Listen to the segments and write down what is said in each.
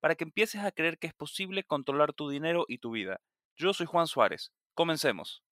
para que empieces a creer que es posible controlar tu dinero y tu vida. Yo soy Juan Suárez. Comencemos.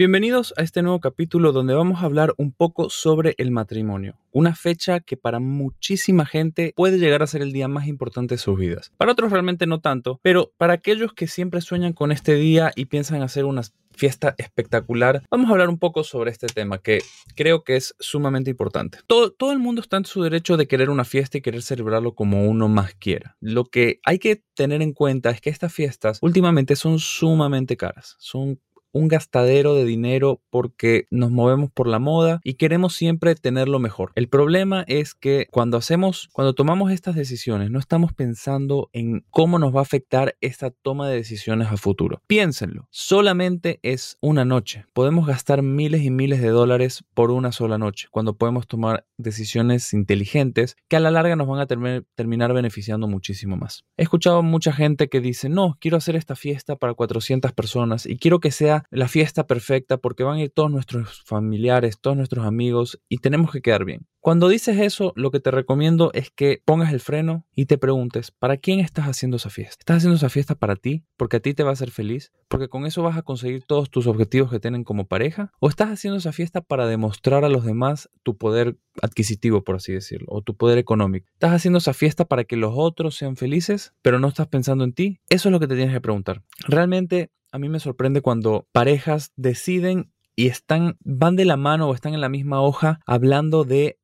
Bienvenidos a este nuevo capítulo donde vamos a hablar un poco sobre el matrimonio, una fecha que para muchísima gente puede llegar a ser el día más importante de sus vidas. Para otros realmente no tanto, pero para aquellos que siempre sueñan con este día y piensan hacer una fiesta espectacular, vamos a hablar un poco sobre este tema que creo que es sumamente importante. Todo, todo el mundo está en su derecho de querer una fiesta y querer celebrarlo como uno más quiera. Lo que hay que tener en cuenta es que estas fiestas últimamente son sumamente caras, son un gastadero de dinero porque nos movemos por la moda y queremos siempre tener lo mejor. El problema es que cuando hacemos, cuando tomamos estas decisiones, no estamos pensando en cómo nos va a afectar esta toma de decisiones a futuro. Piénsenlo, solamente es una noche. Podemos gastar miles y miles de dólares por una sola noche, cuando podemos tomar decisiones inteligentes que a la larga nos van a terminar beneficiando muchísimo más. He escuchado mucha gente que dice, no, quiero hacer esta fiesta para 400 personas y quiero que sea la fiesta perfecta porque van a ir todos nuestros familiares, todos nuestros amigos y tenemos que quedar bien. Cuando dices eso, lo que te recomiendo es que pongas el freno y te preguntes, ¿para quién estás haciendo esa fiesta? ¿Estás haciendo esa fiesta para ti? ¿Porque a ti te va a hacer feliz? ¿Porque con eso vas a conseguir todos tus objetivos que tienen como pareja? ¿O estás haciendo esa fiesta para demostrar a los demás tu poder adquisitivo, por así decirlo, o tu poder económico? ¿Estás haciendo esa fiesta para que los otros sean felices, pero no estás pensando en ti? Eso es lo que te tienes que preguntar. Realmente a mí me sorprende cuando parejas deciden y están, van de la mano o están en la misma hoja hablando de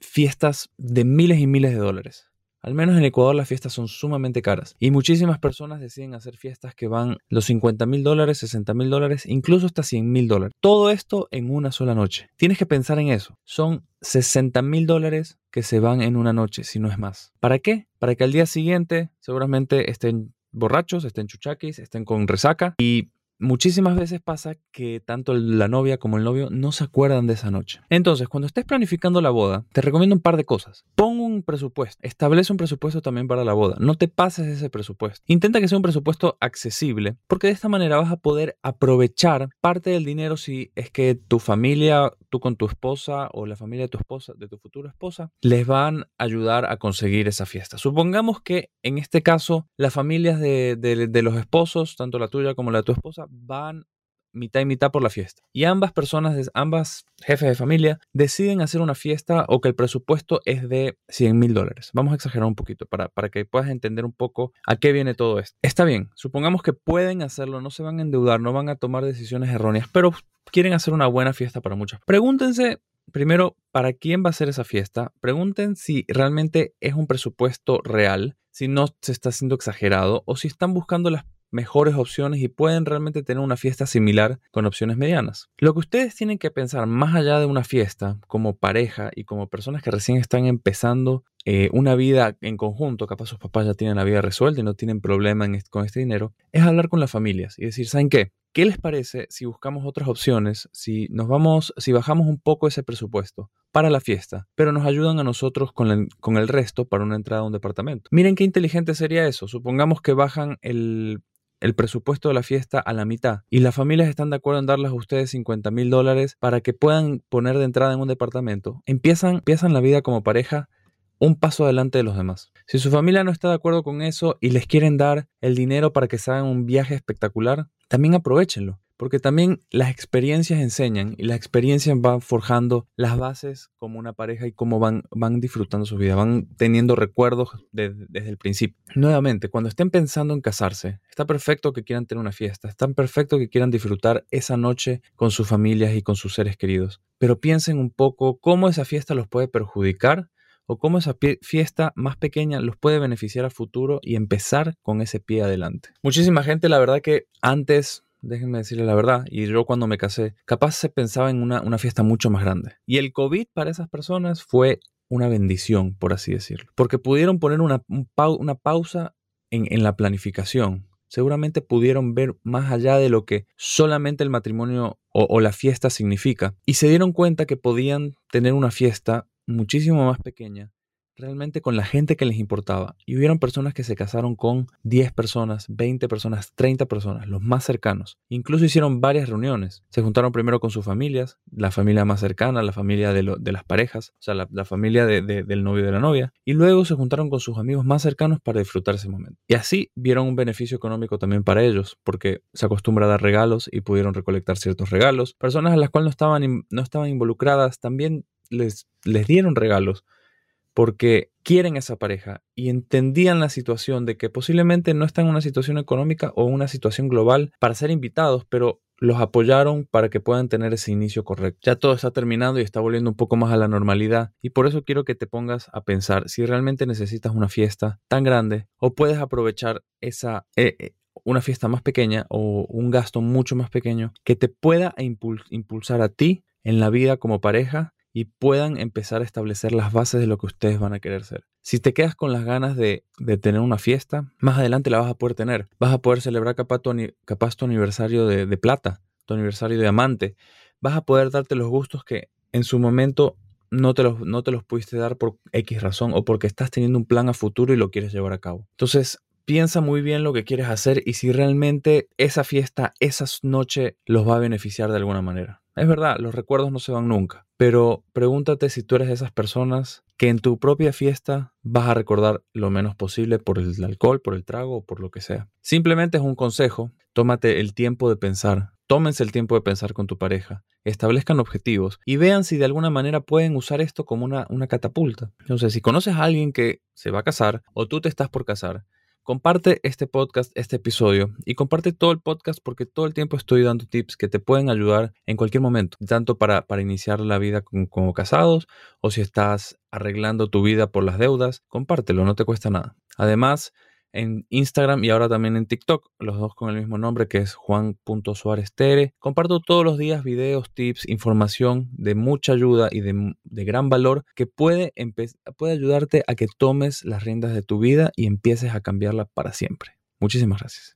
fiestas de miles y miles de dólares. Al menos en Ecuador las fiestas son sumamente caras y muchísimas personas deciden hacer fiestas que van los 50 mil dólares, 60 mil dólares, incluso hasta 100 mil dólares. Todo esto en una sola noche. Tienes que pensar en eso. Son 60 mil dólares que se van en una noche, si no es más. ¿Para qué? Para que al día siguiente seguramente estén borrachos, estén chuchaquis, estén con resaca y muchísimas veces pasa que tanto la novia como el novio no se acuerdan de esa noche. Entonces, cuando estés planificando la boda, te recomiendo un par de cosas. Pon un presupuesto, establece un presupuesto también para la boda. No te pases ese presupuesto. Intenta que sea un presupuesto accesible, porque de esta manera vas a poder aprovechar parte del dinero si es que tu familia, con tu esposa o la familia de tu esposa, de tu futura esposa, les van a ayudar a conseguir esa fiesta. Supongamos que en este caso las familias de, de los esposos, tanto la tuya como la de tu esposa, van mitad y mitad por la fiesta. Y ambas personas, ambas jefes de familia, deciden hacer una fiesta o que el presupuesto es de 100 mil dólares. Vamos a exagerar un poquito para, para que puedas entender un poco a qué viene todo esto. Está bien, supongamos que pueden hacerlo, no se van a endeudar, no van a tomar decisiones erróneas, pero quieren hacer una buena fiesta para muchos. Pregúntense primero, ¿para quién va a ser esa fiesta? Pregunten si realmente es un presupuesto real, si no se está haciendo exagerado o si están buscando las mejores opciones y pueden realmente tener una fiesta similar con opciones medianas. Lo que ustedes tienen que pensar más allá de una fiesta como pareja y como personas que recién están empezando eh, una vida en conjunto, capaz sus papás ya tienen la vida resuelta y no tienen problema con este dinero, es hablar con las familias y decir, ¿saben qué? ¿Qué les parece si buscamos otras opciones, si nos vamos, si bajamos un poco ese presupuesto para la fiesta, pero nos ayudan a nosotros con, con el resto para una entrada a un departamento? Miren qué inteligente sería eso. Supongamos que bajan el el presupuesto de la fiesta a la mitad y las familias están de acuerdo en darles a ustedes 50 mil dólares para que puedan poner de entrada en un departamento, empiezan, empiezan la vida como pareja un paso adelante de los demás. Si su familia no está de acuerdo con eso y les quieren dar el dinero para que se hagan un viaje espectacular, también aprovechenlo porque también las experiencias enseñan y las experiencias van forjando las bases como una pareja y cómo van, van disfrutando su vida, van teniendo recuerdos desde el principio. Nuevamente, cuando estén pensando en casarse, está perfecto que quieran tener una fiesta, está perfecto que quieran disfrutar esa noche con sus familias y con sus seres queridos, pero piensen un poco cómo esa fiesta los puede perjudicar o cómo esa fiesta más pequeña los puede beneficiar a futuro y empezar con ese pie adelante. Muchísima gente, la verdad que antes déjenme decirle la verdad, y yo cuando me casé, capaz se pensaba en una, fiesta mucho más grande. Y el COVID para esas personas fue una bendición, por así decirlo, porque pudieron poner una, una pausa en, la planificación. Seguramente pudieron ver más allá de lo que solamente el matrimonio o la fiesta significa. Y se dieron cuenta que podían tener una fiesta muchísimo más pequeña realmente con la gente que les importaba. Y hubieron personas que se casaron con 10 personas, 20 personas, 30 personas, los más cercanos. Incluso hicieron varias reuniones. Se juntaron primero con sus familias, la familia más cercana, la familia de, las parejas, o sea, la, familia del novio y de la novia. Y luego se juntaron con sus amigos más cercanos para disfrutar ese momento. Y así vieron un beneficio económico también para ellos, porque se acostumbra a dar regalos y pudieron recolectar ciertos regalos. Personas a las cuales no estaban, no estaban involucradas también les, les dieron regalos porque quieren esa pareja y entendían la situación de que posiblemente no están en una situación económica o una situación global para ser invitados, pero los apoyaron para que puedan tener ese inicio correcto. Ya todo está terminando y está volviendo un poco más a la normalidad y por eso quiero que te pongas a pensar si realmente necesitas una fiesta tan grande o puedes aprovechar esa eh, eh, una fiesta más pequeña o un gasto mucho más pequeño que te pueda impulsar a ti en la vida como pareja y puedan empezar a establecer las bases de lo que ustedes van a querer ser. Si te quedas con las ganas de, tener una fiesta, más adelante la vas a poder tener. Vas a poder celebrar capaz tu, capaz tu aniversario de, plata, tu aniversario de diamante. Vas a poder darte los gustos que en su momento no te, los, no te los pudiste dar por X razón o porque estás teniendo un plan a futuro y lo quieres llevar a cabo. Entonces, piensa muy bien lo que quieres hacer y si realmente esa fiesta, esa noche los va a beneficiar de alguna manera. Es verdad, los recuerdos no se van nunca, pero pregúntate si tú eres de esas personas que en tu propia fiesta vas a recordar lo menos posible por el alcohol, por el trago o por lo que sea. Simplemente es un consejo, tómate el tiempo de pensar, tómense el tiempo de pensar con tu pareja, establezcan objetivos y vean si de alguna manera pueden usar esto como una, una catapulta. Entonces, si conoces a alguien que se va a casar o tú te estás por casar, Comparte este podcast, este episodio y comparte todo el podcast porque todo el tiempo estoy dando tips que te pueden ayudar en cualquier momento, tanto para, para iniciar la vida como casados o si estás arreglando tu vida por las deudas, compártelo, no te cuesta nada. Además, en Instagram y ahora también en TikTok, los dos con el mismo nombre que es juan.suárez.tere. Comparto todos los días videos, tips, información de mucha ayuda y de, de gran valor que puede, puede ayudarte a que tomes las riendas de tu vida y empieces a cambiarla para siempre. Muchísimas gracias.